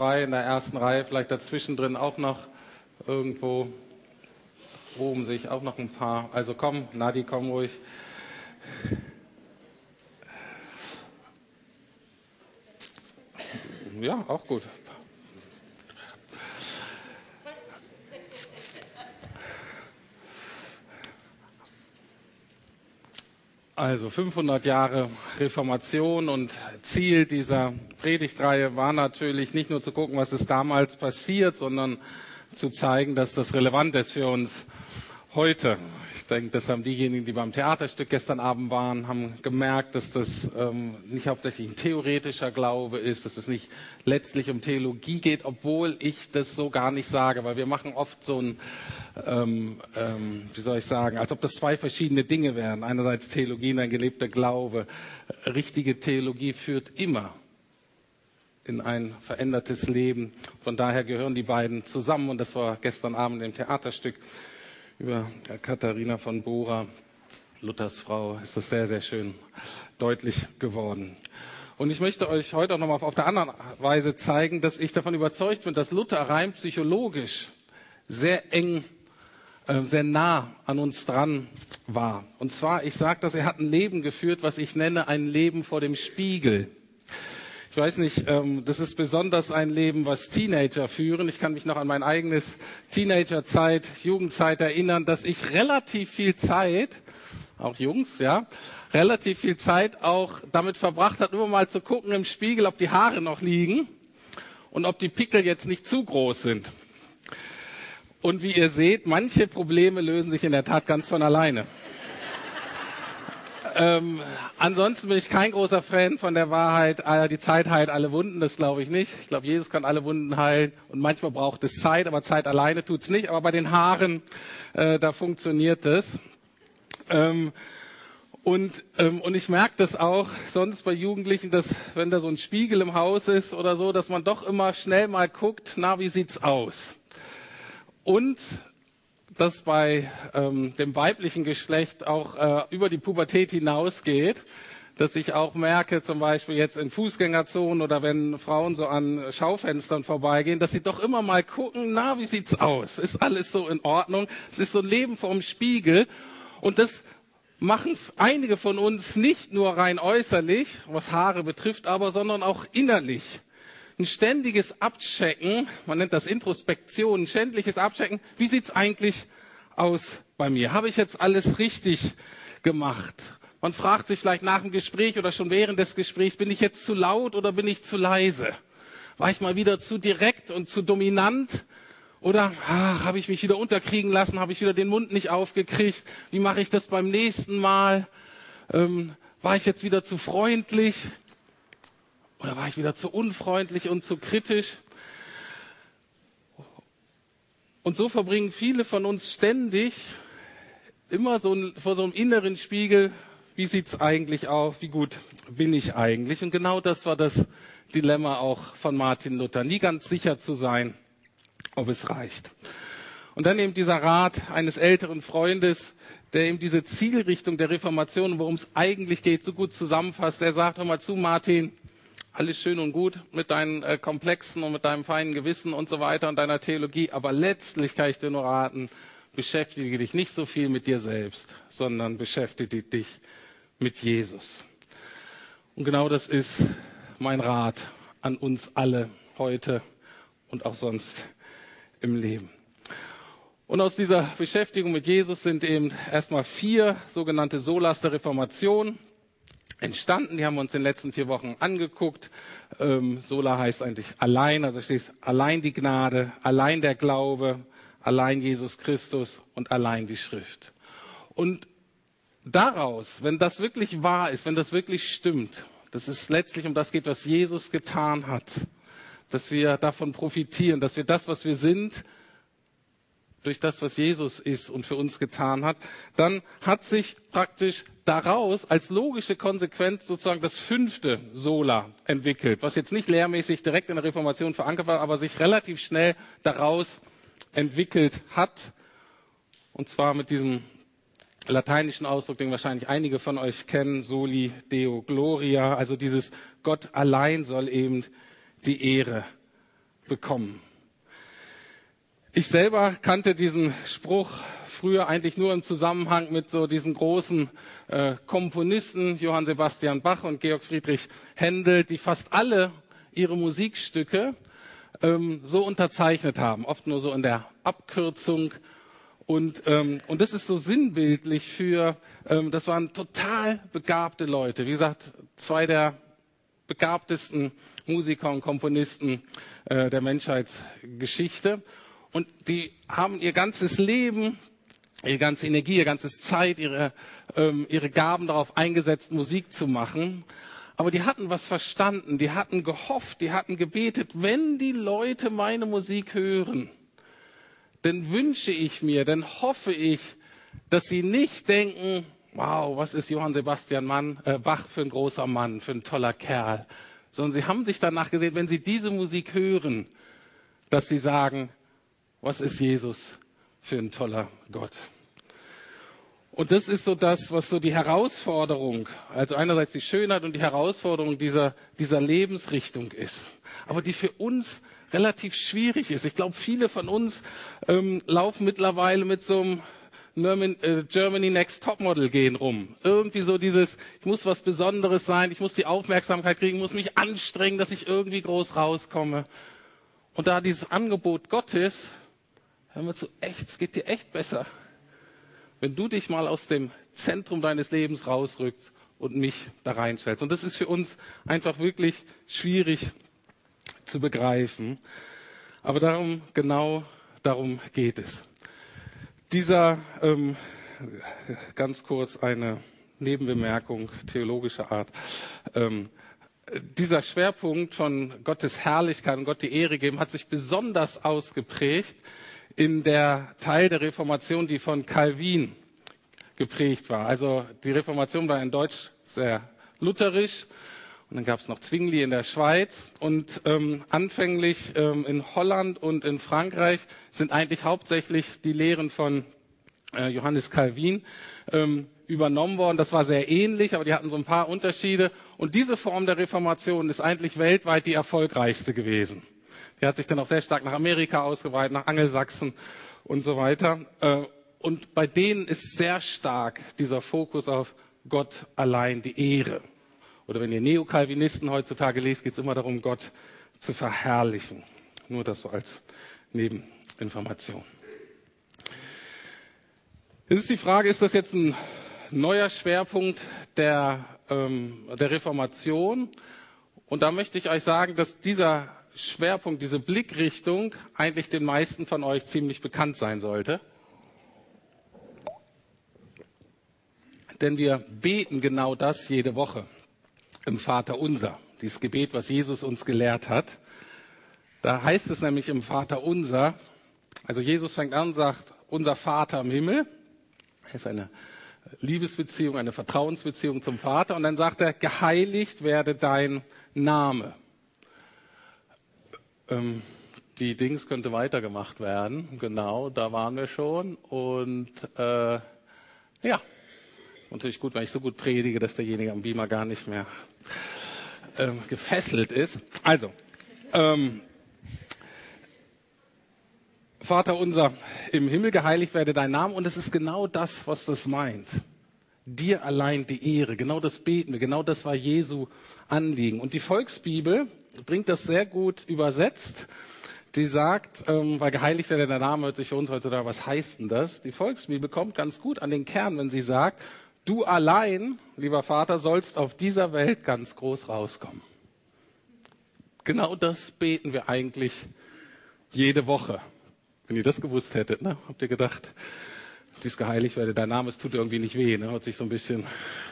frei in der ersten Reihe, vielleicht dazwischen drin auch noch irgendwo. Oben sehe ich auch noch ein paar. Also komm, Nadi, komm ruhig. Ja, auch gut. Also 500 Jahre Reformation und Ziel dieser Predigtreihe war natürlich nicht nur zu gucken, was ist damals passiert, sondern zu zeigen, dass das relevant ist für uns heute. Ich denke, das haben diejenigen, die beim Theaterstück gestern Abend waren, haben gemerkt, dass das ähm, nicht hauptsächlich ein theoretischer Glaube ist, dass es nicht letztlich um Theologie geht, obwohl ich das so gar nicht sage, weil wir machen oft so ein, ähm, ähm, wie soll ich sagen, als ob das zwei verschiedene Dinge wären. Einerseits Theologie und ein gelebter Glaube. Richtige Theologie führt immer in ein verändertes Leben. Von daher gehören die beiden zusammen und das war gestern Abend im Theaterstück über Katharina von Bora, Luthers Frau, ist das sehr, sehr schön deutlich geworden. Und ich möchte euch heute auch nochmal auf der anderen Weise zeigen, dass ich davon überzeugt bin, dass Luther rein psychologisch sehr eng, äh, sehr nah an uns dran war. Und zwar, ich sage das, er hat ein Leben geführt, was ich nenne ein Leben vor dem Spiegel. Ich weiß nicht, ähm, das ist besonders ein Leben, was Teenager führen. Ich kann mich noch an mein eigenes Teenagerzeit, Jugendzeit erinnern, dass ich relativ viel Zeit, auch Jungs, ja, relativ viel Zeit auch damit verbracht hat, immer mal zu gucken im Spiegel, ob die Haare noch liegen und ob die Pickel jetzt nicht zu groß sind. Und wie ihr seht, manche Probleme lösen sich in der Tat ganz von alleine. Ähm, ansonsten bin ich kein großer Fan von der Wahrheit, äh, die Zeit heilt alle Wunden, das glaube ich nicht. Ich glaube, Jesus kann alle Wunden heilen und manchmal braucht es Zeit, aber Zeit alleine tut's nicht. Aber bei den Haaren, äh, da funktioniert es. Ähm, und, ähm, und ich merke das auch sonst bei Jugendlichen, dass wenn da so ein Spiegel im Haus ist oder so, dass man doch immer schnell mal guckt, na, wie sieht's aus? Und das bei ähm, dem weiblichen Geschlecht auch äh, über die Pubertät hinausgeht, dass ich auch merke, zum Beispiel jetzt in Fußgängerzonen oder wenn Frauen so an Schaufenstern vorbeigehen, dass sie doch immer mal gucken, na, wie sieht's aus? Ist alles so in Ordnung? Es ist so ein Leben vorm Spiegel und das machen einige von uns nicht nur rein äußerlich, was Haare betrifft, aber sondern auch innerlich ein ständiges Abchecken, man nennt das Introspektion, ein ständiges Abchecken, wie sieht's eigentlich aus bei mir? Habe ich jetzt alles richtig gemacht? Man fragt sich vielleicht nach dem Gespräch oder schon während des Gesprächs, bin ich jetzt zu laut oder bin ich zu leise? War ich mal wieder zu direkt und zu dominant? Oder habe ich mich wieder unterkriegen lassen? Habe ich wieder den Mund nicht aufgekriegt? Wie mache ich das beim nächsten Mal? Ähm, war ich jetzt wieder zu freundlich? Oder war ich wieder zu unfreundlich und zu kritisch? Und so verbringen viele von uns ständig immer so ein, vor so einem inneren Spiegel, wie sieht's eigentlich aus, wie gut bin ich eigentlich? Und genau das war das Dilemma auch von Martin Luther, nie ganz sicher zu sein, ob es reicht. Und dann eben dieser Rat eines älteren Freundes, der eben diese Zielrichtung der Reformation, worum es eigentlich geht, so gut zusammenfasst. Er sagt, hör zu, Martin, alles schön und gut mit deinen äh, Komplexen und mit deinem feinen Gewissen und so weiter und deiner Theologie, aber letztlich kann ich dir nur raten, beschäftige dich nicht so viel mit dir selbst, sondern beschäftige dich mit Jesus. Und genau das ist mein Rat an uns alle heute und auch sonst im Leben. Und aus dieser Beschäftigung mit Jesus sind eben erstmal vier sogenannte Solas der Reformation entstanden. Die haben wir uns in den letzten vier Wochen angeguckt. Ähm, Sola heißt eigentlich allein, also steht allein die Gnade, allein der Glaube, allein Jesus Christus und allein die Schrift. Und daraus, wenn das wirklich wahr ist, wenn das wirklich stimmt, dass es letztlich um das geht, was Jesus getan hat, dass wir davon profitieren, dass wir das, was wir sind, durch das, was Jesus ist und für uns getan hat, dann hat sich praktisch daraus als logische Konsequenz sozusagen das fünfte Sola entwickelt, was jetzt nicht lehrmäßig direkt in der Reformation verankert war, aber sich relativ schnell daraus entwickelt hat. Und zwar mit diesem lateinischen Ausdruck, den wahrscheinlich einige von euch kennen, Soli Deo Gloria, also dieses Gott allein soll eben die Ehre bekommen. Ich selber kannte diesen Spruch früher eigentlich nur im Zusammenhang mit so diesen großen äh, Komponisten Johann Sebastian Bach und Georg Friedrich Händel, die fast alle ihre Musikstücke ähm, so unterzeichnet haben, oft nur so in der Abkürzung. Und, ähm, und das ist so sinnbildlich für, ähm, das waren total begabte Leute. Wie gesagt, zwei der begabtesten Musiker und Komponisten äh, der Menschheitsgeschichte. Und die haben ihr ganzes Leben, ihre ganze Energie, ihre ganze Zeit, ihre, ähm, ihre Gaben darauf eingesetzt, Musik zu machen. Aber die hatten was verstanden, die hatten gehofft, die hatten gebetet, wenn die Leute meine Musik hören, dann wünsche ich mir, dann hoffe ich, dass sie nicht denken, wow, was ist Johann Sebastian Mann, äh, Bach für ein großer Mann, für ein toller Kerl, sondern sie haben sich danach gesehen, wenn sie diese Musik hören, dass sie sagen, was ist Jesus für ein toller Gott. Und das ist so das, was so die Herausforderung, also einerseits die Schönheit und die Herausforderung dieser, dieser Lebensrichtung ist. Aber die für uns relativ schwierig ist. Ich glaube, viele von uns ähm, laufen mittlerweile mit so einem äh, Germany Next Topmodel gehen rum. Irgendwie so dieses, ich muss was Besonderes sein, ich muss die Aufmerksamkeit kriegen, muss mich anstrengen, dass ich irgendwie groß rauskomme. Und da dieses Angebot Gottes, hören wir zu, echt, es geht dir echt besser wenn du dich mal aus dem Zentrum deines Lebens rausrückst und mich da reinstellst. Und das ist für uns einfach wirklich schwierig zu begreifen. Aber darum, genau darum geht es. Dieser, ähm, ganz kurz eine Nebenbemerkung theologischer Art. Ähm, dieser Schwerpunkt von Gottes Herrlichkeit und Gott die Ehre geben hat sich besonders ausgeprägt in der Teil der Reformation, die von Calvin geprägt war. Also die Reformation war in Deutsch sehr lutherisch und dann gab es noch Zwingli in der Schweiz und ähm, anfänglich ähm, in Holland und in Frankreich sind eigentlich hauptsächlich die Lehren von äh, Johannes Calvin ähm, übernommen worden. Das war sehr ähnlich, aber die hatten so ein paar Unterschiede. Und diese Form der Reformation ist eigentlich weltweit die erfolgreichste gewesen. Die hat sich dann auch sehr stark nach Amerika ausgeweitet, nach Angelsachsen und so weiter. Äh, und bei denen ist sehr stark dieser Fokus auf Gott allein die Ehre. Oder wenn ihr Neokalvinisten heutzutage lest, geht es immer darum, Gott zu verherrlichen. Nur das so als Nebeninformation. Es ist die Frage, ist das jetzt ein neuer Schwerpunkt der, ähm, der Reformation? Und da möchte ich euch sagen, dass dieser Schwerpunkt, diese Blickrichtung eigentlich den meisten von euch ziemlich bekannt sein sollte. Denn wir beten genau das jede Woche im Vater unser, dieses Gebet, was Jesus uns gelehrt hat. Da heißt es nämlich im Vater unser, also Jesus fängt an und sagt, unser Vater im Himmel, das ist eine Liebesbeziehung, eine Vertrauensbeziehung zum Vater. Und dann sagt er, geheiligt werde dein Name ähm, die Dings könnte weitergemacht werden. Genau, da waren wir schon. Und äh, ja, natürlich gut, wenn ich so gut predige, dass derjenige am Beamer gar nicht mehr ähm, gefesselt ist. Also, ähm, Vater unser im Himmel, geheiligt werde dein Name. Und es ist genau das, was das meint. Dir allein die Ehre. Genau das beten wir. Genau das war Jesu Anliegen. Und die Volksbibel bringt das sehr gut übersetzt. Die sagt, ähm, weil geheiligt werde der Name, hört sich für uns heutzutage, was heißt denn das? Die Volksbibel kommt ganz gut an den Kern, wenn sie sagt, du allein, lieber Vater, sollst auf dieser Welt ganz groß rauskommen. Genau das beten wir eigentlich jede Woche. Wenn ihr das gewusst hättet, ne? habt ihr gedacht, dies geheiligt werde, dein Name, es tut irgendwie nicht weh, ne? hört sich so ein bisschen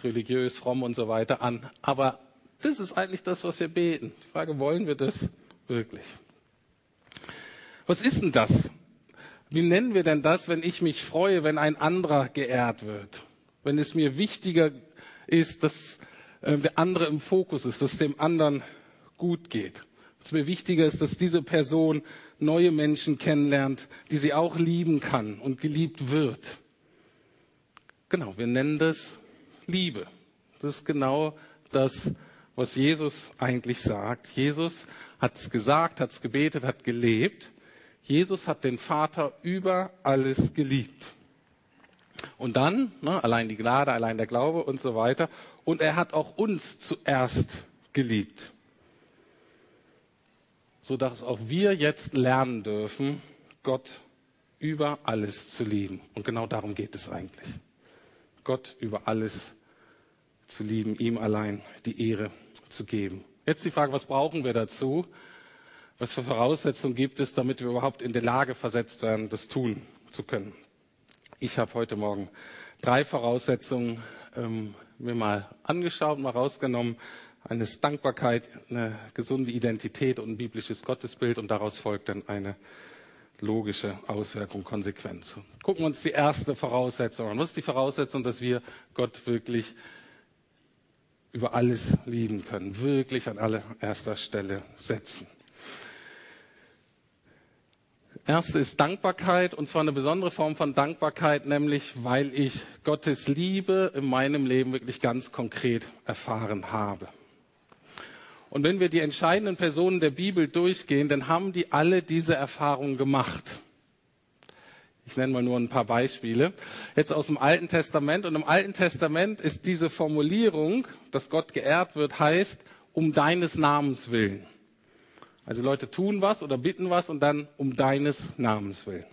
religiös, fromm und so weiter an. Aber das ist eigentlich das, was wir beten. Die Frage, wollen wir das wirklich? Was ist denn das? Wie nennen wir denn das, wenn ich mich freue, wenn ein anderer geehrt wird? Wenn es mir wichtiger ist, dass äh, der andere im Fokus ist, dass es dem anderen gut geht. Dass mir wichtiger ist, dass diese Person neue Menschen kennenlernt, die sie auch lieben kann und geliebt wird. Genau, wir nennen das Liebe. Das ist genau das, was Jesus eigentlich sagt. Jesus hat es gesagt, hat es gebetet, hat gelebt. Jesus hat den Vater über alles geliebt. Und dann, ne, allein die Gnade, allein der Glaube und so weiter. Und er hat auch uns zuerst geliebt. Sodass auch wir jetzt lernen dürfen, Gott über alles zu lieben. Und genau darum geht es eigentlich. Gott über alles zu lieben, ihm allein die Ehre zu geben. Jetzt die Frage, was brauchen wir dazu? Was für Voraussetzungen gibt es, damit wir überhaupt in der Lage versetzt werden, das tun zu können? Ich habe heute Morgen drei Voraussetzungen ähm, mir mal angeschaut, mal rausgenommen. Eine Dankbarkeit, eine gesunde Identität und ein biblisches Gottesbild und daraus folgt dann eine logische Auswirkung, Konsequenz. Gucken wir uns die erste Voraussetzung an. Was ist die Voraussetzung, dass wir Gott wirklich über alles lieben können, wirklich an allererster Stelle setzen? Erste ist Dankbarkeit, und zwar eine besondere Form von Dankbarkeit, nämlich weil ich Gottes Liebe in meinem Leben wirklich ganz konkret erfahren habe. Und wenn wir die entscheidenden Personen der Bibel durchgehen, dann haben die alle diese Erfahrung gemacht. Ich nenne mal nur ein paar Beispiele. Jetzt aus dem Alten Testament. Und im Alten Testament ist diese Formulierung, dass Gott geehrt wird, heißt, um deines Namens willen. Also Leute tun was oder bitten was und dann um deines Namens willen.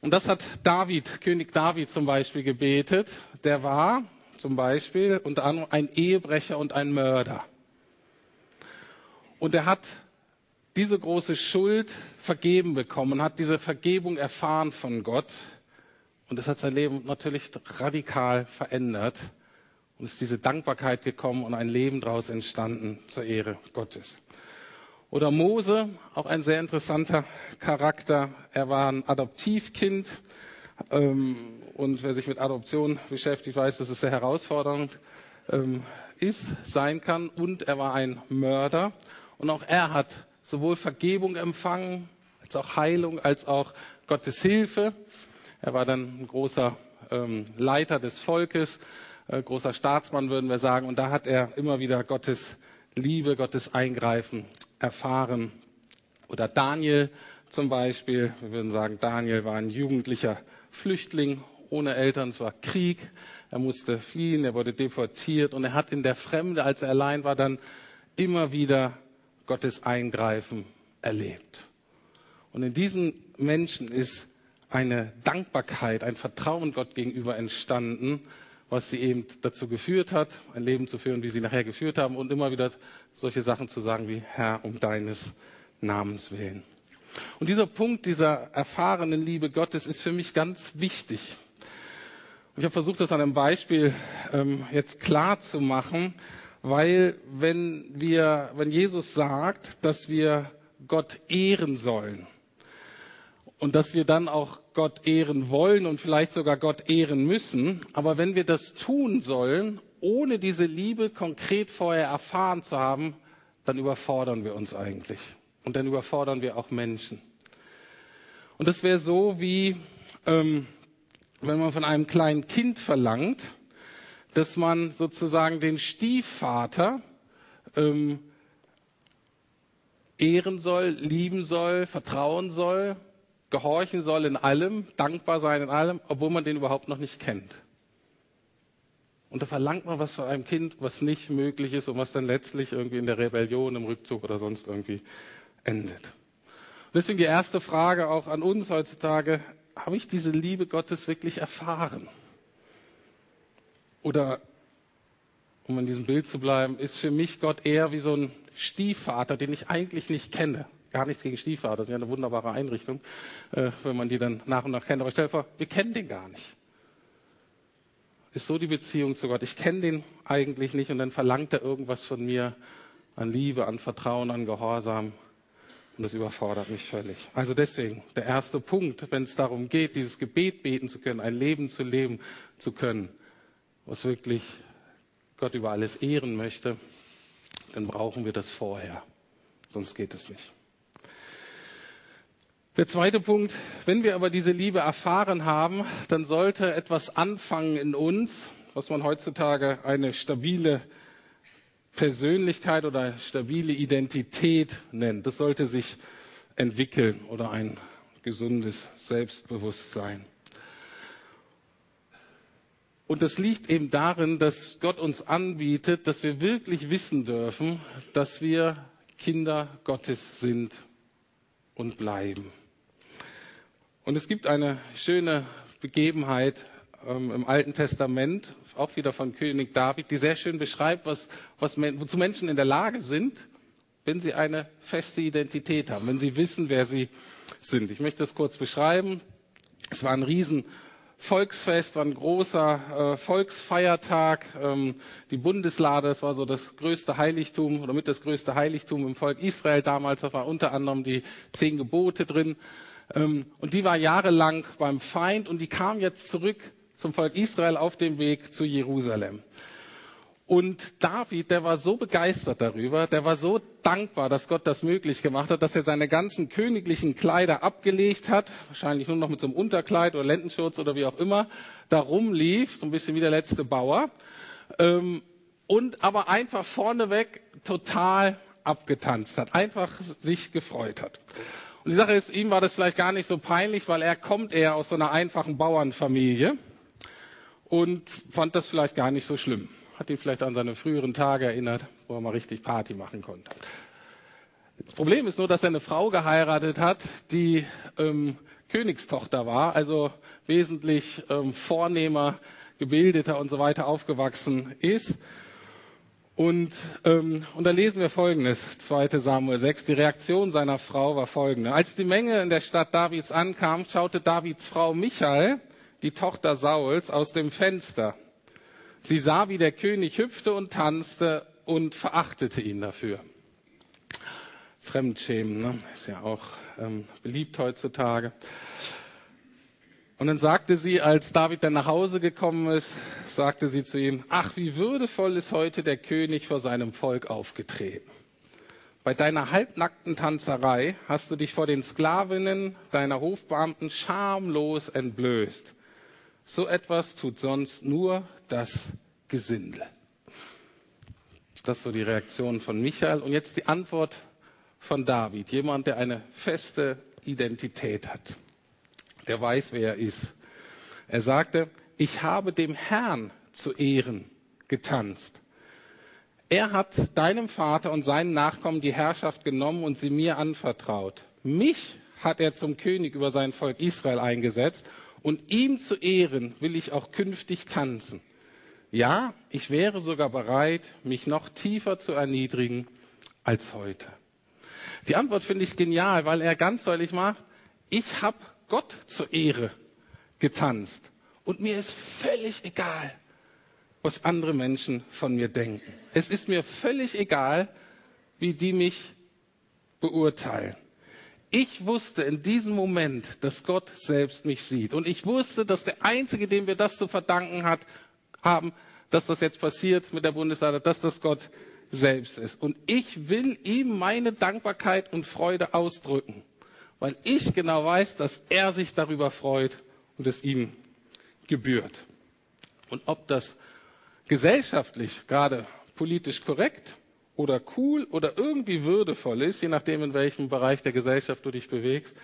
Und das hat David, König David zum Beispiel gebetet. Der war zum Beispiel unter anderem ein Ehebrecher und ein Mörder. Und er hat diese große Schuld vergeben bekommen, hat diese Vergebung erfahren von Gott. Und es hat sein Leben natürlich radikal verändert. Und ist diese Dankbarkeit gekommen und ein Leben daraus entstanden zur Ehre Gottes. Oder Mose, auch ein sehr interessanter Charakter. Er war ein Adoptivkind. Ähm, und wer sich mit Adoption beschäftigt, weiß, dass es sehr herausfordernd ähm, ist, sein kann. Und er war ein Mörder. Und auch er hat sowohl Vergebung empfangen, als auch Heilung, als auch Gottes Hilfe. Er war dann ein großer ähm, Leiter des Volkes, äh, großer Staatsmann, würden wir sagen. Und da hat er immer wieder Gottes Liebe, Gottes Eingreifen erfahren. Oder Daniel zum Beispiel. Wir würden sagen, Daniel war ein jugendlicher Flüchtling ohne Eltern. Es war Krieg. Er musste fliehen, er wurde deportiert und er hat in der Fremde, als er allein war, dann immer wieder Gottes Eingreifen erlebt. Und in diesen Menschen ist eine Dankbarkeit, ein Vertrauen Gott gegenüber entstanden, was sie eben dazu geführt hat, ein Leben zu führen, wie sie nachher geführt haben und immer wieder solche Sachen zu sagen wie Herr um deines Namens willen. Und dieser Punkt dieser erfahrenen Liebe Gottes ist für mich ganz wichtig. Ich habe versucht, das an einem Beispiel ähm, jetzt klar zu machen, weil wenn wir, wenn Jesus sagt, dass wir Gott ehren sollen und dass wir dann auch Gott ehren wollen und vielleicht sogar Gott ehren müssen, aber wenn wir das tun sollen, ohne diese Liebe konkret vorher erfahren zu haben, dann überfordern wir uns eigentlich und dann überfordern wir auch Menschen. Und das wäre so wie, ähm, wenn man von einem kleinen Kind verlangt, dass man sozusagen den Stiefvater ähm, ehren soll, lieben soll, vertrauen soll, gehorchen soll in allem, dankbar sein in allem, obwohl man den überhaupt noch nicht kennt. Und da verlangt man was von einem Kind, was nicht möglich ist und was dann letztlich irgendwie in der Rebellion, im Rückzug oder sonst irgendwie endet. Und deswegen die erste Frage auch an uns heutzutage, habe ich diese Liebe Gottes wirklich erfahren? Oder, um in diesem Bild zu bleiben, ist für mich Gott eher wie so ein Stiefvater, den ich eigentlich nicht kenne. Gar nichts gegen Stiefvater, das ist ja eine wunderbare Einrichtung, äh, wenn man die dann nach und nach kennt. Aber stell dir vor, wir kennen den gar nicht. Ist so die Beziehung zu Gott. Ich kenne den eigentlich nicht und dann verlangt er irgendwas von mir an Liebe, an Vertrauen, an Gehorsam. Und das überfordert mich völlig. Also deswegen, der erste Punkt, wenn es darum geht, dieses Gebet beten zu können, ein Leben zu leben zu können, was wirklich Gott über alles ehren möchte, dann brauchen wir das vorher. Sonst geht es nicht. Der zweite Punkt, wenn wir aber diese Liebe erfahren haben, dann sollte etwas anfangen in uns, was man heutzutage eine stabile Persönlichkeit oder stabile Identität nennt. Das sollte sich entwickeln oder ein gesundes Selbstbewusstsein. Und das liegt eben darin, dass Gott uns anbietet, dass wir wirklich wissen dürfen, dass wir Kinder Gottes sind und bleiben. Und es gibt eine schöne Begebenheit ähm, im Alten Testament, auch wieder von König David, die sehr schön beschreibt, was, was, wozu Menschen in der Lage sind, wenn sie eine feste Identität haben, wenn sie wissen, wer sie sind. Ich möchte das kurz beschreiben. Es war ein riesen Volksfest, war ein großer äh, Volksfeiertag. Ähm, die Bundeslade, das war so das größte Heiligtum oder mit das größte Heiligtum im Volk Israel damals. Da war unter anderem die zehn Gebote drin. Ähm, und die war jahrelang beim Feind und die kam jetzt zurück zum Volk Israel auf dem Weg zu Jerusalem. Und David, der war so begeistert darüber, der war so dankbar, dass Gott das möglich gemacht hat, dass er seine ganzen königlichen Kleider abgelegt hat, wahrscheinlich nur noch mit so einem Unterkleid oder Lendenschurz oder wie auch immer, da rumlief, so ein bisschen wie der letzte Bauer, ähm, und aber einfach vorneweg total abgetanzt hat, einfach sich gefreut hat. Und die Sache ist, ihm war das vielleicht gar nicht so peinlich, weil er kommt eher aus so einer einfachen Bauernfamilie und fand das vielleicht gar nicht so schlimm hat ihn vielleicht an seine früheren Tage erinnert, wo er mal richtig Party machen konnte. Das Problem ist nur, dass er eine Frau geheiratet hat, die ähm, Königstochter war, also wesentlich ähm, vornehmer, gebildeter und so weiter aufgewachsen ist. Und, ähm, und da lesen wir Folgendes, 2 Samuel 6. Die Reaktion seiner Frau war folgende. Als die Menge in der Stadt Davids ankam, schaute Davids Frau Michael, die Tochter Sauls, aus dem Fenster. Sie sah, wie der König hüpfte und tanzte und verachtete ihn dafür. Fremdschämen, ne? ist ja auch ähm, beliebt heutzutage. Und dann sagte sie, als David dann nach Hause gekommen ist, sagte sie zu ihm, ach, wie würdevoll ist heute der König vor seinem Volk aufgetreten. Bei deiner halbnackten Tanzerei hast du dich vor den Sklavinnen deiner Hofbeamten schamlos entblößt. So etwas tut sonst nur das Gesindel. Das ist so die Reaktion von Michael. Und jetzt die Antwort von David. Jemand, der eine feste Identität hat. Der weiß, wer er ist. Er sagte, ich habe dem Herrn zu Ehren getanzt. Er hat deinem Vater und seinen Nachkommen die Herrschaft genommen und sie mir anvertraut. Mich hat er zum König über sein Volk Israel eingesetzt und ihm zu Ehren will ich auch künftig tanzen. Ja, ich wäre sogar bereit, mich noch tiefer zu erniedrigen als heute. Die Antwort finde ich genial, weil er ganz deutlich macht, ich habe Gott zur Ehre getanzt und mir ist völlig egal, was andere Menschen von mir denken. Es ist mir völlig egal, wie die mich beurteilen. Ich wusste in diesem Moment, dass Gott selbst mich sieht. Und ich wusste, dass der Einzige, dem wir das zu verdanken hat, haben, dass das jetzt passiert mit der Bundeslade, dass das Gott selbst ist. Und ich will ihm meine Dankbarkeit und Freude ausdrücken, weil ich genau weiß, dass er sich darüber freut und es ihm gebührt. Und ob das gesellschaftlich gerade politisch korrekt oder cool oder irgendwie würdevoll ist, je nachdem, in welchem Bereich der Gesellschaft du dich bewegst,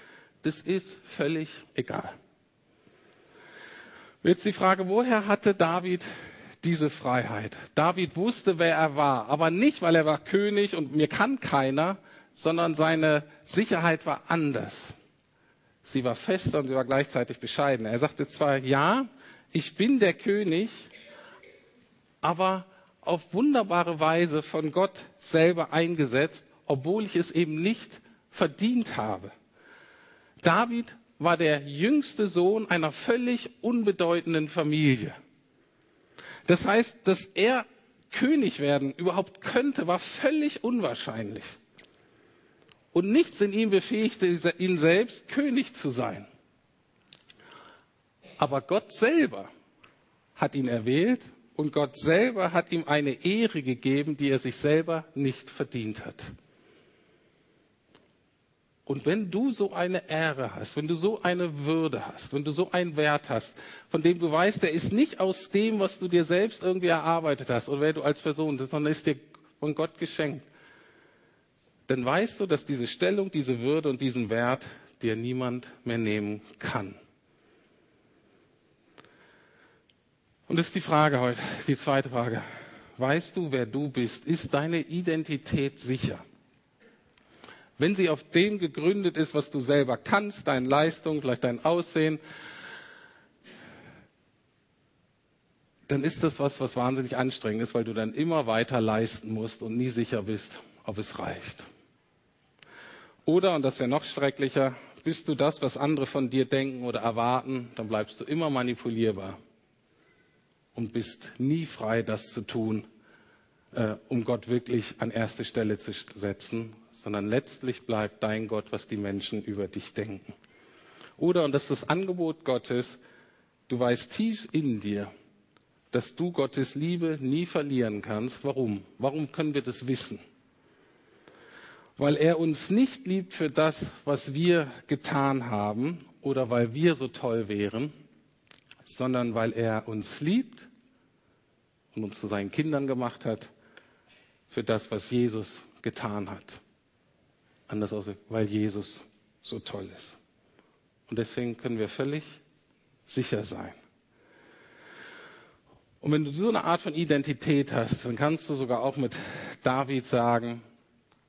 das ist völlig egal. Jetzt die Frage, woher hatte David diese Freiheit? David wusste, wer er war, aber nicht, weil er war König und mir kann keiner, sondern seine Sicherheit war anders. Sie war fester und sie war gleichzeitig bescheiden. Er sagte zwar, ja, ich bin der König, aber auf wunderbare Weise von Gott selber eingesetzt, obwohl ich es eben nicht verdient habe. David war der jüngste Sohn einer völlig unbedeutenden Familie. Das heißt, dass er König werden überhaupt könnte, war völlig unwahrscheinlich. Und nichts in ihm befähigte ihn selbst, König zu sein. Aber Gott selber hat ihn erwählt und Gott selber hat ihm eine Ehre gegeben, die er sich selber nicht verdient hat. Und wenn du so eine Ehre hast, wenn du so eine Würde hast, wenn du so einen Wert hast, von dem du weißt, der ist nicht aus dem, was du dir selbst irgendwie erarbeitet hast oder wer du als Person bist, sondern ist dir von Gott geschenkt. Dann weißt du, dass diese Stellung, diese Würde und diesen Wert dir niemand mehr nehmen kann. Und das ist die Frage heute, die zweite Frage. Weißt du, wer du bist? Ist deine Identität sicher? Wenn sie auf dem gegründet ist, was du selber kannst, deine Leistung, vielleicht dein Aussehen, dann ist das was, was wahnsinnig anstrengend ist, weil du dann immer weiter leisten musst und nie sicher bist, ob es reicht. Oder, und das wäre noch schrecklicher, bist du das, was andere von dir denken oder erwarten, dann bleibst du immer manipulierbar und bist nie frei, das zu tun, äh, um Gott wirklich an erste Stelle zu setzen, sondern letztlich bleibt dein Gott, was die Menschen über dich denken. Oder, und das ist das Angebot Gottes, du weißt tief in dir, dass du Gottes Liebe nie verlieren kannst. Warum? Warum können wir das wissen? Weil er uns nicht liebt für das, was wir getan haben oder weil wir so toll wären, sondern weil er uns liebt und uns zu seinen Kindern gemacht hat für das, was Jesus getan hat. Anders aus, weil Jesus so toll ist. Und deswegen können wir völlig sicher sein. Und wenn du so eine Art von Identität hast, dann kannst du sogar auch mit David sagen,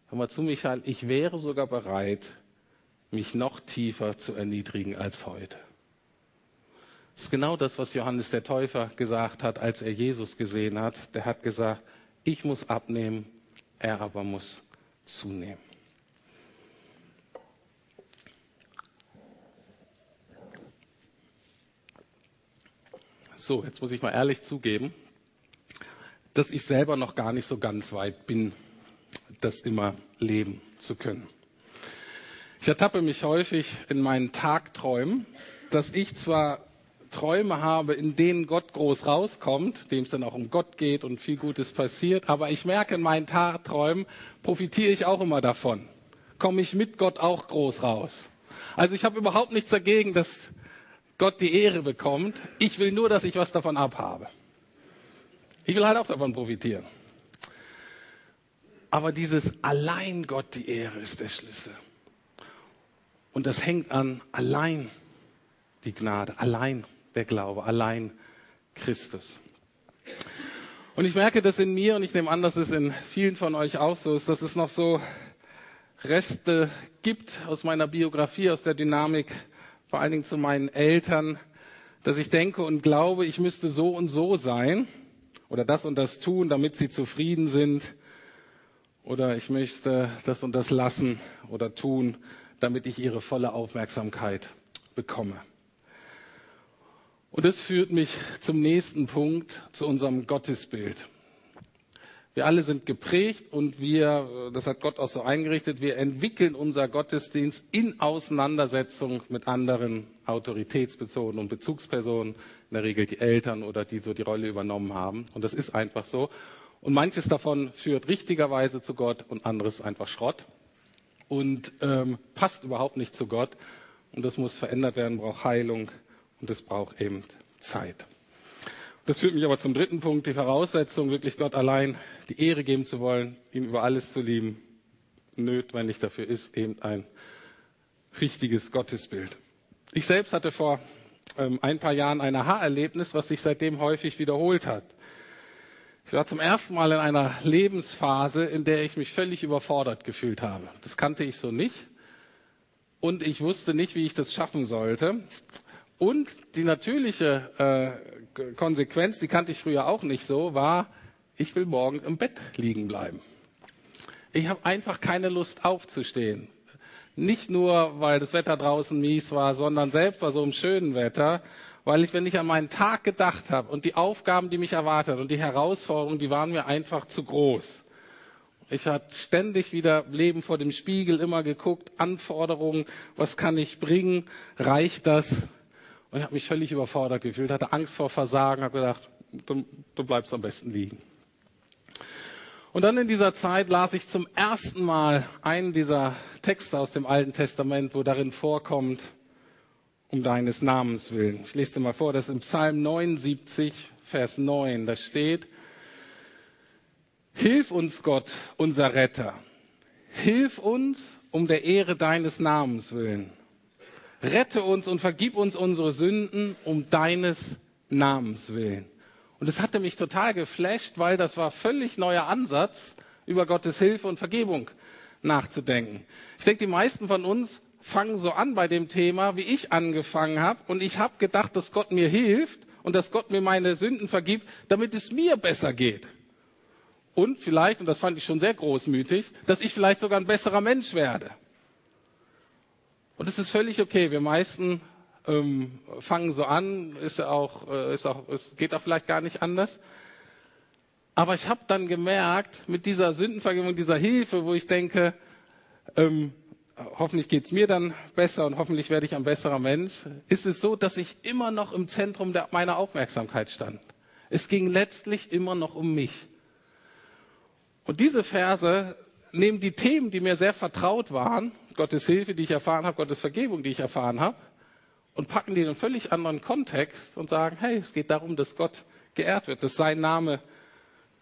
hör mal zu, Michael, ich wäre sogar bereit, mich noch tiefer zu erniedrigen als heute. Das ist genau das, was Johannes der Täufer gesagt hat, als er Jesus gesehen hat. Der hat gesagt, ich muss abnehmen, er aber muss zunehmen. So, jetzt muss ich mal ehrlich zugeben, dass ich selber noch gar nicht so ganz weit bin, das immer leben zu können. Ich ertappe mich häufig in meinen Tagträumen, dass ich zwar Träume habe, in denen Gott groß rauskommt, dem es dann auch um Gott geht und viel Gutes passiert. Aber ich merke, in meinen Tagträumen profitiere ich auch immer davon. Komme ich mit Gott auch groß raus. Also ich habe überhaupt nichts dagegen, dass Gott die Ehre bekommt. Ich will nur, dass ich was davon abhabe. Ich will halt auch davon profitieren. Aber dieses allein Gott die Ehre ist der Schlüssel. Und das hängt an allein die Gnade, allein der Glaube, allein Christus. Und ich merke das in mir und ich nehme an, dass es in vielen von euch auch so ist, dass es noch so Reste gibt aus meiner Biografie, aus der Dynamik, vor allen Dingen zu meinen Eltern, dass ich denke und glaube, ich müsste so und so sein oder das und das tun, damit sie zufrieden sind oder ich möchte das und das lassen oder tun, damit ich ihre volle Aufmerksamkeit bekomme. Und das führt mich zum nächsten Punkt, zu unserem Gottesbild. Wir alle sind geprägt und wir, das hat Gott auch so eingerichtet, wir entwickeln unser Gottesdienst in Auseinandersetzung mit anderen Autoritätspersonen und Bezugspersonen, in der Regel die Eltern oder die so die Rolle übernommen haben. Und das ist einfach so. Und manches davon führt richtigerweise zu Gott und anderes einfach Schrott und ähm, passt überhaupt nicht zu Gott. Und das muss verändert werden, braucht Heilung und es braucht eben Zeit. Das führt mich aber zum dritten Punkt, die Voraussetzung, wirklich Gott allein die Ehre geben zu wollen, ihm über alles zu lieben. Notwendig dafür ist eben ein richtiges Gottesbild. Ich selbst hatte vor ähm, ein paar Jahren ein Aha-Erlebnis, was sich seitdem häufig wiederholt hat. Ich war zum ersten Mal in einer Lebensphase, in der ich mich völlig überfordert gefühlt habe. Das kannte ich so nicht. Und ich wusste nicht, wie ich das schaffen sollte. Und die natürliche äh, Konsequenz, die kannte ich früher auch nicht so, war, ich will morgen im Bett liegen bleiben. Ich habe einfach keine Lust aufzustehen. Nicht nur, weil das Wetter draußen mies war, sondern selbst bei so einem schönen Wetter, weil ich, wenn ich an meinen Tag gedacht habe und die Aufgaben, die mich erwartet und die Herausforderungen, die waren mir einfach zu groß. Ich hatte ständig wieder Leben vor dem Spiegel, immer geguckt, Anforderungen, was kann ich bringen, reicht das? Und ich habe mich völlig überfordert gefühlt, hatte Angst vor Versagen, habe gedacht, du, du bleibst am besten liegen. Und dann in dieser Zeit las ich zum ersten Mal einen dieser Texte aus dem Alten Testament, wo darin vorkommt, um deines Namens willen. Ich lese dir mal vor, das ist im Psalm 79, Vers 9, da steht, Hilf uns, Gott, unser Retter. Hilf uns um der Ehre deines Namens willen. Rette uns und vergib uns unsere Sünden um deines Namens willen. Und es hatte mich total geflasht, weil das war völlig neuer Ansatz, über Gottes Hilfe und Vergebung nachzudenken. Ich denke, die meisten von uns fangen so an bei dem Thema, wie ich angefangen habe. Und ich habe gedacht, dass Gott mir hilft und dass Gott mir meine Sünden vergibt, damit es mir besser geht. Und vielleicht, und das fand ich schon sehr großmütig, dass ich vielleicht sogar ein besserer Mensch werde. Und es ist völlig okay. Wir meisten ähm, fangen so an, ist ja auch, äh, ist auch, es geht auch vielleicht gar nicht anders. Aber ich habe dann gemerkt, mit dieser Sündenvergebung, dieser Hilfe, wo ich denke, ähm, hoffentlich geht's mir dann besser und hoffentlich werde ich ein besserer Mensch, ist es so, dass ich immer noch im Zentrum der, meiner Aufmerksamkeit stand. Es ging letztlich immer noch um mich. Und diese Verse nehmen die Themen, die mir sehr vertraut waren, Gottes Hilfe, die ich erfahren habe, Gottes Vergebung, die ich erfahren habe, und packen die in einen völlig anderen Kontext und sagen, hey, es geht darum, dass Gott geehrt wird, dass sein Name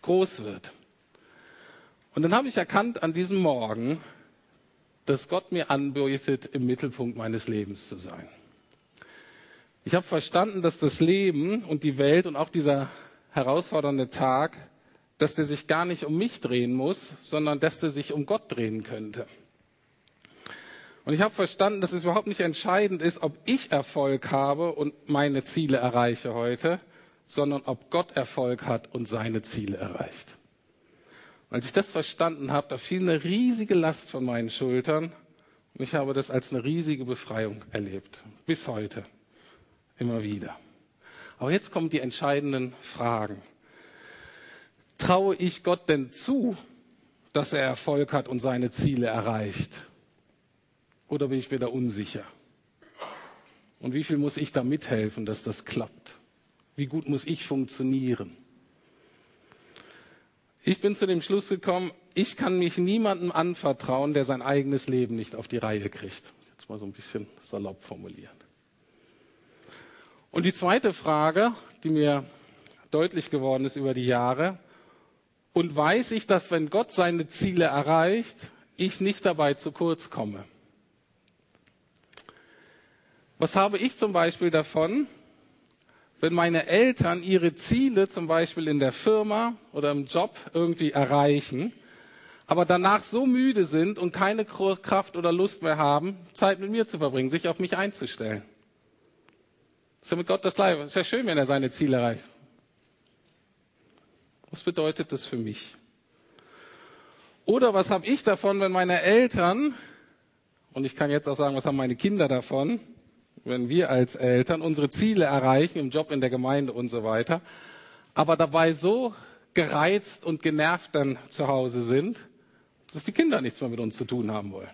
groß wird. Und dann habe ich erkannt an diesem Morgen, dass Gott mir anbietet, im Mittelpunkt meines Lebens zu sein. Ich habe verstanden, dass das Leben und die Welt und auch dieser herausfordernde Tag, dass der sich gar nicht um mich drehen muss, sondern dass der sich um Gott drehen könnte. Und ich habe verstanden, dass es überhaupt nicht entscheidend ist, ob ich Erfolg habe und meine Ziele erreiche heute, sondern ob Gott Erfolg hat und seine Ziele erreicht. Als ich das verstanden habe, da fiel eine riesige Last von meinen Schultern und ich habe das als eine riesige Befreiung erlebt. Bis heute. Immer wieder. Aber jetzt kommen die entscheidenden Fragen. Traue ich Gott denn zu, dass er Erfolg hat und seine Ziele erreicht? Oder bin ich mir da unsicher? Und wie viel muss ich da mithelfen, dass das klappt? Wie gut muss ich funktionieren? Ich bin zu dem Schluss gekommen, ich kann mich niemandem anvertrauen, der sein eigenes Leben nicht auf die Reihe kriegt. Jetzt mal so ein bisschen salopp formuliert. Und die zweite Frage, die mir deutlich geworden ist über die Jahre, und weiß ich, dass wenn Gott seine Ziele erreicht, ich nicht dabei zu kurz komme? Was habe ich zum Beispiel davon, wenn meine Eltern ihre Ziele zum Beispiel in der Firma oder im Job irgendwie erreichen, aber danach so müde sind und keine Kraft oder Lust mehr haben, Zeit mit mir zu verbringen, sich auf mich einzustellen. Ist ja mit Gott das Gleiche. Ist ja schön, wenn er seine Ziele erreicht. Was bedeutet das für mich? Oder was habe ich davon, wenn meine Eltern, und ich kann jetzt auch sagen, was haben meine Kinder davon, wenn wir als Eltern unsere Ziele erreichen im Job, in der Gemeinde und so weiter, aber dabei so gereizt und genervt dann zu Hause sind, dass die Kinder nichts mehr mit uns zu tun haben wollen.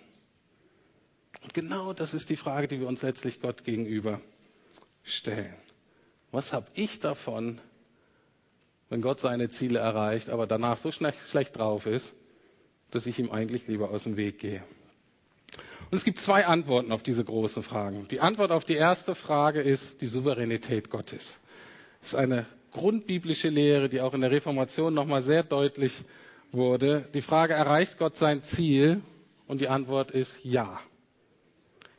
Und genau das ist die Frage, die wir uns letztlich Gott gegenüber stellen. Was habe ich davon, wenn Gott seine Ziele erreicht, aber danach so schlecht, schlecht drauf ist, dass ich ihm eigentlich lieber aus dem Weg gehe? Und es gibt zwei Antworten auf diese großen Fragen. Die Antwort auf die erste Frage ist die Souveränität Gottes. Das ist eine grundbiblische Lehre, die auch in der Reformation nochmal sehr deutlich wurde. Die Frage, erreicht Gott sein Ziel? Und die Antwort ist ja.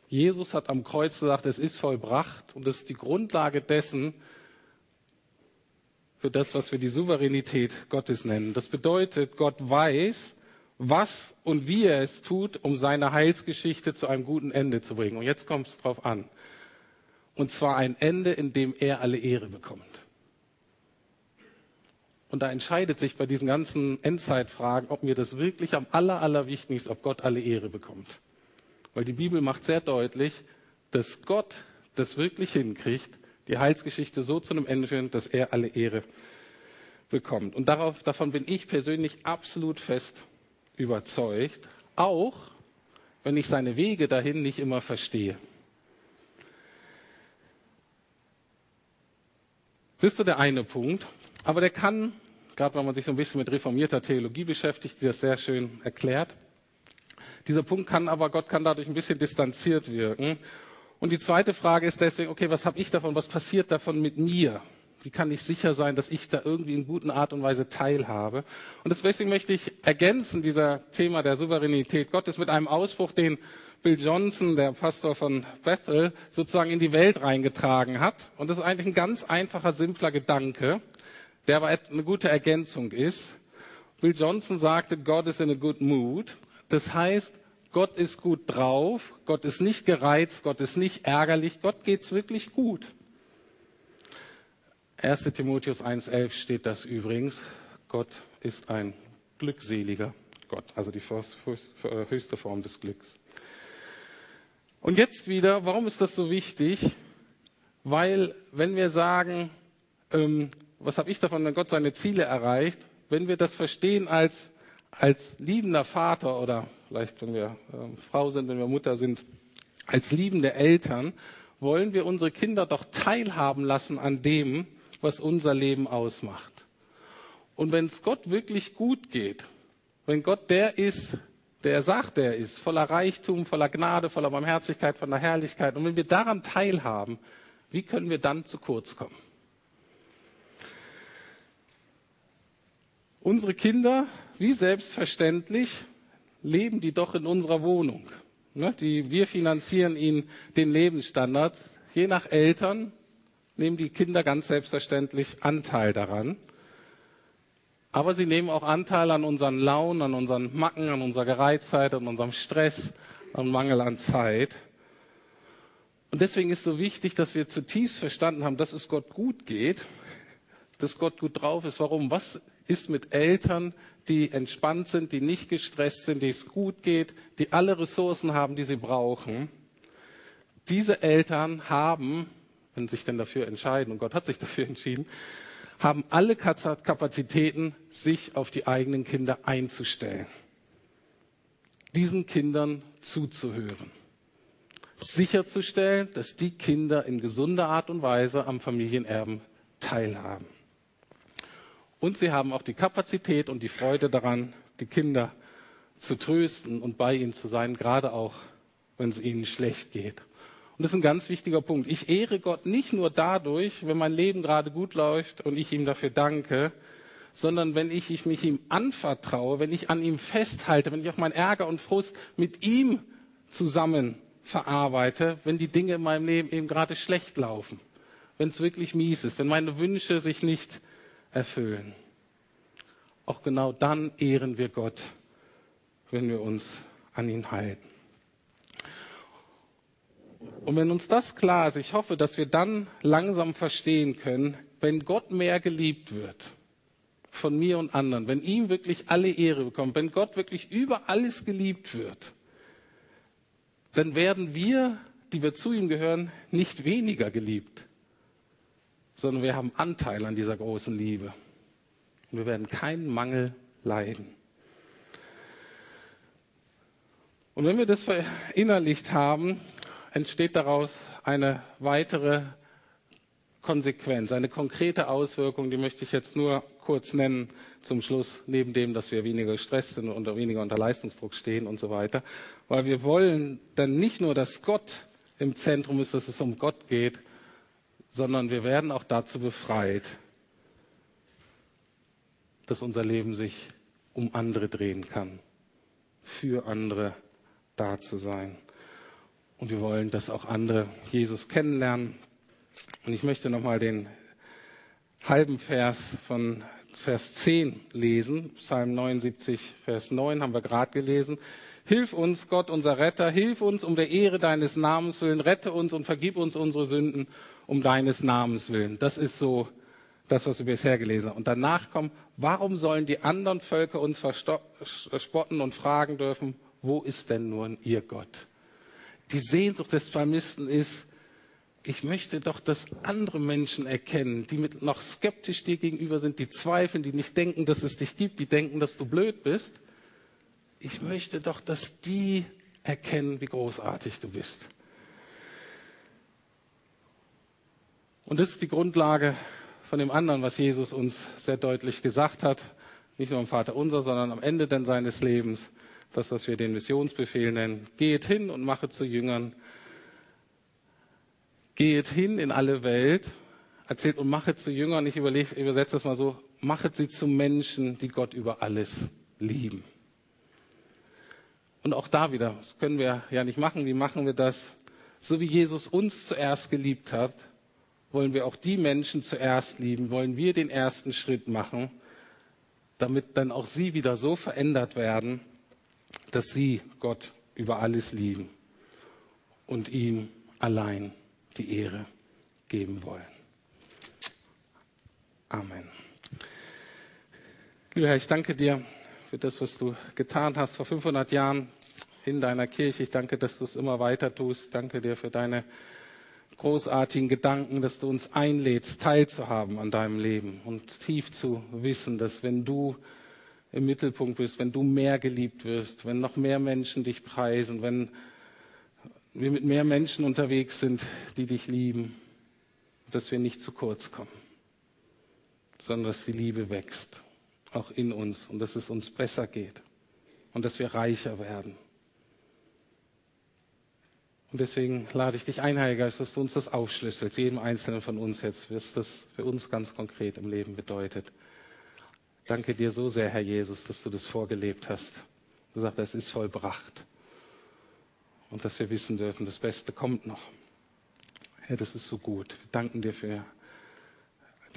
Jesus hat am Kreuz gesagt, es ist vollbracht und das ist die Grundlage dessen, für das, was wir die Souveränität Gottes nennen. Das bedeutet, Gott weiß, was und wie er es tut, um seine Heilsgeschichte zu einem guten Ende zu bringen. Und jetzt kommt es drauf an. Und zwar ein Ende, in dem er alle Ehre bekommt. Und da entscheidet sich bei diesen ganzen Endzeitfragen, ob mir das wirklich am aller, allerwichtigsten ist, ob Gott alle Ehre bekommt. Weil die Bibel macht sehr deutlich, dass Gott das wirklich hinkriegt, die Heilsgeschichte so zu einem Ende führen, dass er alle Ehre bekommt. Und darauf, davon bin ich persönlich absolut fest überzeugt, auch wenn ich seine Wege dahin nicht immer verstehe. Das ist so der eine Punkt. Aber der kann, gerade wenn man sich so ein bisschen mit reformierter Theologie beschäftigt, die das sehr schön erklärt, dieser Punkt kann aber, Gott kann dadurch ein bisschen distanziert wirken. Und die zweite Frage ist deswegen, okay, was habe ich davon, was passiert davon mit mir? Wie kann ich sicher sein, dass ich da irgendwie in guten Art und Weise teilhabe? Und deswegen möchte ich ergänzen, dieser Thema der Souveränität Gottes mit einem Ausspruch, den Bill Johnson, der Pastor von Bethel, sozusagen in die Welt reingetragen hat. Und das ist eigentlich ein ganz einfacher, simpler Gedanke, der aber eine gute Ergänzung ist. Bill Johnson sagte, God is in a good mood. Das heißt, Gott ist gut drauf, Gott ist nicht gereizt, Gott ist nicht ärgerlich, Gott geht's wirklich gut. 1. Timotheus 1.11 steht das übrigens. Gott ist ein glückseliger Gott, also die höchste Form des Glücks. Und jetzt wieder, warum ist das so wichtig? Weil, wenn wir sagen, ähm, was habe ich davon, wenn Gott seine Ziele erreicht, wenn wir das verstehen als, als liebender Vater oder vielleicht, wenn wir äh, Frau sind, wenn wir Mutter sind, als liebende Eltern, wollen wir unsere Kinder doch teilhaben lassen an dem, was unser Leben ausmacht. Und wenn es Gott wirklich gut geht, wenn Gott der ist, der er sagt, er ist, voller Reichtum, voller Gnade, voller Barmherzigkeit, voller Herrlichkeit, und wenn wir daran teilhaben, wie können wir dann zu kurz kommen? Unsere Kinder, wie selbstverständlich, leben die doch in unserer Wohnung. Ne, die, wir finanzieren ihnen den Lebensstandard. Je nach Eltern nehmen die Kinder ganz selbstverständlich Anteil daran. Aber sie nehmen auch Anteil an unseren Launen, an unseren Macken, an unserer Gereiztheit, an unserem Stress, an Mangel an Zeit. Und deswegen ist so wichtig, dass wir zutiefst verstanden haben, dass es Gott gut geht, dass Gott gut drauf ist. Warum? Was ist mit Eltern, die entspannt sind, die nicht gestresst sind, die es gut geht, die alle Ressourcen haben, die sie brauchen? Diese Eltern haben, wenn sich denn dafür entscheiden, und Gott hat sich dafür entschieden, haben alle Kapazitäten, sich auf die eigenen Kinder einzustellen, diesen Kindern zuzuhören, sicherzustellen, dass die Kinder in gesunder Art und Weise am Familienerben teilhaben. Und sie haben auch die Kapazität und die Freude daran, die Kinder zu trösten und bei ihnen zu sein, gerade auch, wenn es ihnen schlecht geht. Und das ist ein ganz wichtiger Punkt. Ich ehre Gott nicht nur dadurch, wenn mein Leben gerade gut läuft und ich ihm dafür danke, sondern wenn ich, ich mich ihm anvertraue, wenn ich an ihm festhalte, wenn ich auch meinen Ärger und Frust mit ihm zusammen verarbeite, wenn die Dinge in meinem Leben eben gerade schlecht laufen, wenn es wirklich mies ist, wenn meine Wünsche sich nicht erfüllen. Auch genau dann ehren wir Gott, wenn wir uns an ihn halten. Und wenn uns das klar ist, ich hoffe, dass wir dann langsam verstehen können, wenn Gott mehr geliebt wird von mir und anderen, wenn ihm wirklich alle Ehre bekommt, wenn Gott wirklich über alles geliebt wird, dann werden wir, die wir zu ihm gehören, nicht weniger geliebt, sondern wir haben Anteil an dieser großen Liebe. Und wir werden keinen Mangel leiden. Und wenn wir das verinnerlicht haben, entsteht daraus eine weitere Konsequenz, eine konkrete Auswirkung, die möchte ich jetzt nur kurz nennen zum Schluss, neben dem, dass wir weniger gestresst sind und weniger unter Leistungsdruck stehen und so weiter. Weil wir wollen dann nicht nur, dass Gott im Zentrum ist, dass es um Gott geht, sondern wir werden auch dazu befreit, dass unser Leben sich um andere drehen kann, für andere da zu sein. Und wir wollen, dass auch andere Jesus kennenlernen. Und ich möchte nochmal den halben Vers von Vers 10 lesen. Psalm 79, Vers 9 haben wir gerade gelesen. Hilf uns, Gott, unser Retter, hilf uns um der Ehre deines Namens willen, rette uns und vergib uns unsere Sünden um deines Namens willen. Das ist so das, was wir bisher gelesen haben. Und danach kommt, warum sollen die anderen Völker uns verspotten und fragen dürfen, wo ist denn nun ihr Gott? Die Sehnsucht des Psalmisten ist, ich möchte doch, dass andere Menschen erkennen, die mit noch skeptisch dir gegenüber sind, die zweifeln, die nicht denken, dass es dich gibt, die denken, dass du blöd bist. Ich möchte doch, dass die erkennen, wie großartig du bist. Und das ist die Grundlage von dem anderen, was Jesus uns sehr deutlich gesagt hat. Nicht nur im Vater unser, sondern am Ende denn seines Lebens das, was wir den Missionsbefehl nennen. Geht hin und mache zu Jüngern. Geht hin in alle Welt, erzählt und mache zu Jüngern. Ich überlege, übersetze das mal so, mache sie zu Menschen, die Gott über alles lieben. Und auch da wieder, das können wir ja nicht machen. Wie machen wir das? So wie Jesus uns zuerst geliebt hat, wollen wir auch die Menschen zuerst lieben, wollen wir den ersten Schritt machen, damit dann auch sie wieder so verändert werden, dass sie Gott über alles lieben und ihm allein die Ehre geben wollen. Amen. Lieber Herr, ich danke dir für das, was du getan hast vor 500 Jahren in deiner Kirche. Ich danke, dass du es immer weiter tust. Danke dir für deine großartigen Gedanken, dass du uns einlädst, teilzuhaben an deinem Leben und tief zu wissen, dass wenn du im Mittelpunkt bist, wenn du mehr geliebt wirst, wenn noch mehr Menschen dich preisen, wenn wir mit mehr Menschen unterwegs sind, die dich lieben, dass wir nicht zu kurz kommen, sondern dass die Liebe wächst, auch in uns und dass es uns besser geht und dass wir reicher werden. Und deswegen lade ich dich ein, Heiliger Geist, dass du uns das aufschlüsselst, jedem Einzelnen von uns jetzt, was das für uns ganz konkret im Leben bedeutet. Danke dir so sehr, Herr Jesus, dass du das vorgelebt hast. Du sagst, es ist vollbracht. Und dass wir wissen dürfen, das Beste kommt noch. Herr, das ist so gut. Wir danken dir für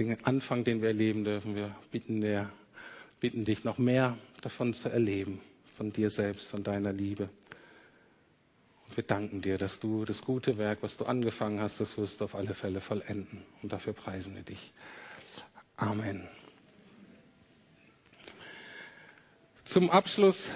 den Anfang, den wir erleben dürfen. Wir bitten, dir, bitten dich, noch mehr davon zu erleben, von dir selbst, von deiner Liebe. Und wir danken dir, dass du das gute Werk, was du angefangen hast, das wirst du auf alle Fälle vollenden. Und dafür preisen wir dich. Amen. Zum Abschluss